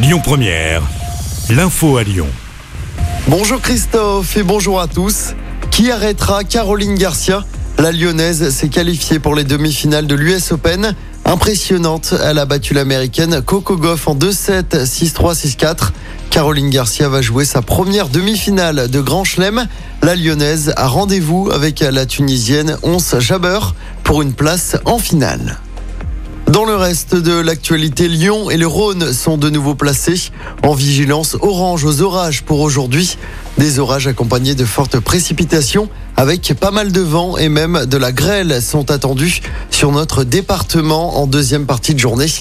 Lyon Première, l'info à Lyon. Bonjour Christophe et bonjour à tous. Qui arrêtera Caroline Garcia? La Lyonnaise s'est qualifiée pour les demi-finales de l'US Open. Impressionnante, elle a battu l'américaine Coco Goff en 2-7, 6-3, 6-4. Caroline Garcia va jouer sa première demi-finale de Grand Chelem. La Lyonnaise a rendez-vous avec la Tunisienne Ons Jabeur pour une place en finale. Dans le reste de l'actualité, Lyon et le Rhône sont de nouveau placés en vigilance orange aux orages pour aujourd'hui. Des orages accompagnés de fortes précipitations avec pas mal de vent et même de la grêle sont attendus sur notre département en deuxième partie de journée.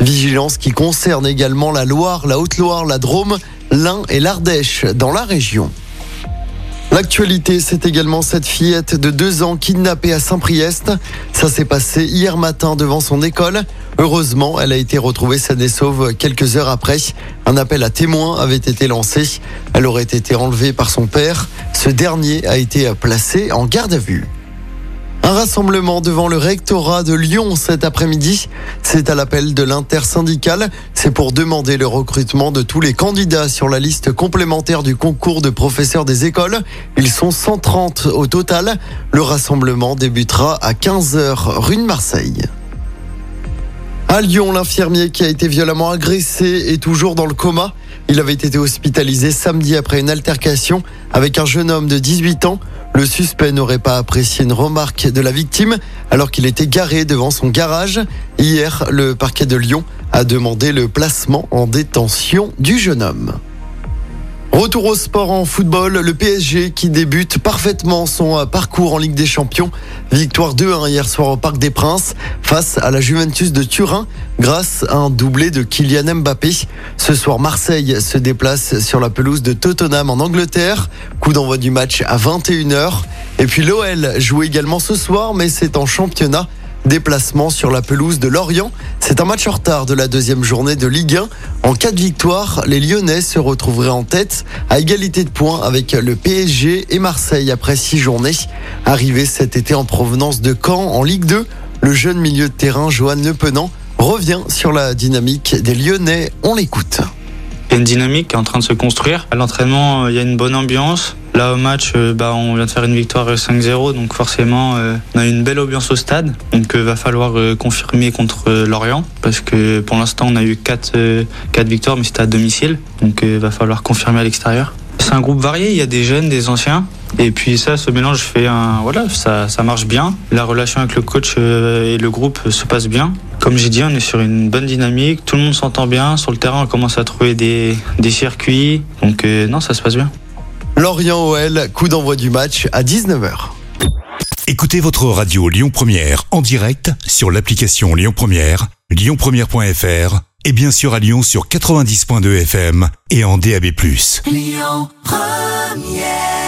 Vigilance qui concerne également la Loire, la Haute-Loire, la Drôme, l'Ain et l'Ardèche dans la région. L'actualité, c'est également cette fillette de deux ans kidnappée à Saint-Priest. Ça s'est passé hier matin devant son école. Heureusement, elle a été retrouvée saine et sauve quelques heures après. Un appel à témoins avait été lancé. Elle aurait été enlevée par son père. Ce dernier a été placé en garde à vue. Un rassemblement devant le rectorat de Lyon cet après-midi. C'est à l'appel de l'intersyndicale. C'est pour demander le recrutement de tous les candidats sur la liste complémentaire du concours de professeurs des écoles. Ils sont 130 au total. Le rassemblement débutera à 15h rue de Marseille. À Lyon, l'infirmier qui a été violemment agressé est toujours dans le coma. Il avait été hospitalisé samedi après une altercation avec un jeune homme de 18 ans. Le suspect n'aurait pas apprécié une remarque de la victime alors qu'il était garé devant son garage. Hier, le parquet de Lyon a demandé le placement en détention du jeune homme. Retour au sport en football, le PSG qui débute parfaitement son parcours en Ligue des Champions. Victoire 2-1 hier soir au Parc des Princes face à la Juventus de Turin grâce à un doublé de Kylian Mbappé. Ce soir, Marseille se déplace sur la pelouse de Tottenham en Angleterre. Coup d'envoi du match à 21h. Et puis l'OL joue également ce soir, mais c'est en championnat. Déplacement sur la pelouse de Lorient. C'est un match en retard de la deuxième journée de Ligue 1. En cas de victoire, les Lyonnais se retrouveraient en tête à égalité de points avec le PSG et Marseille après six journées. Arrivé cet été en provenance de Caen en Ligue 2, le jeune milieu de terrain Johan Lepenant revient sur la dynamique des Lyonnais. On l'écoute. Il une dynamique est en train de se construire. À l'entraînement, il y a une bonne ambiance. Là, au match, euh, bah, on vient de faire une victoire 5-0, donc forcément, euh, on a une belle ambiance au stade. Donc, va falloir confirmer contre Lorient, parce que pour l'instant, on a eu 4, 4 victoires, mais c'était à domicile. Donc, va falloir confirmer à l'extérieur. C'est un groupe varié, il y a des jeunes, des anciens. Et puis ça, ce mélange fait un... Voilà, ça, ça marche bien. La relation avec le coach et le groupe se passe bien. Comme j'ai dit, on est sur une bonne dynamique, tout le monde s'entend bien. Sur le terrain, on commence à trouver des, des circuits. Donc non, ça se passe bien. Lorient OL, coup d'envoi du match à 19h. Écoutez votre radio Lyon Première en direct sur l'application Lyon Première, lyonpremière.fr et bien sûr à Lyon sur 90.2 FM et en DAB+. Lyon Première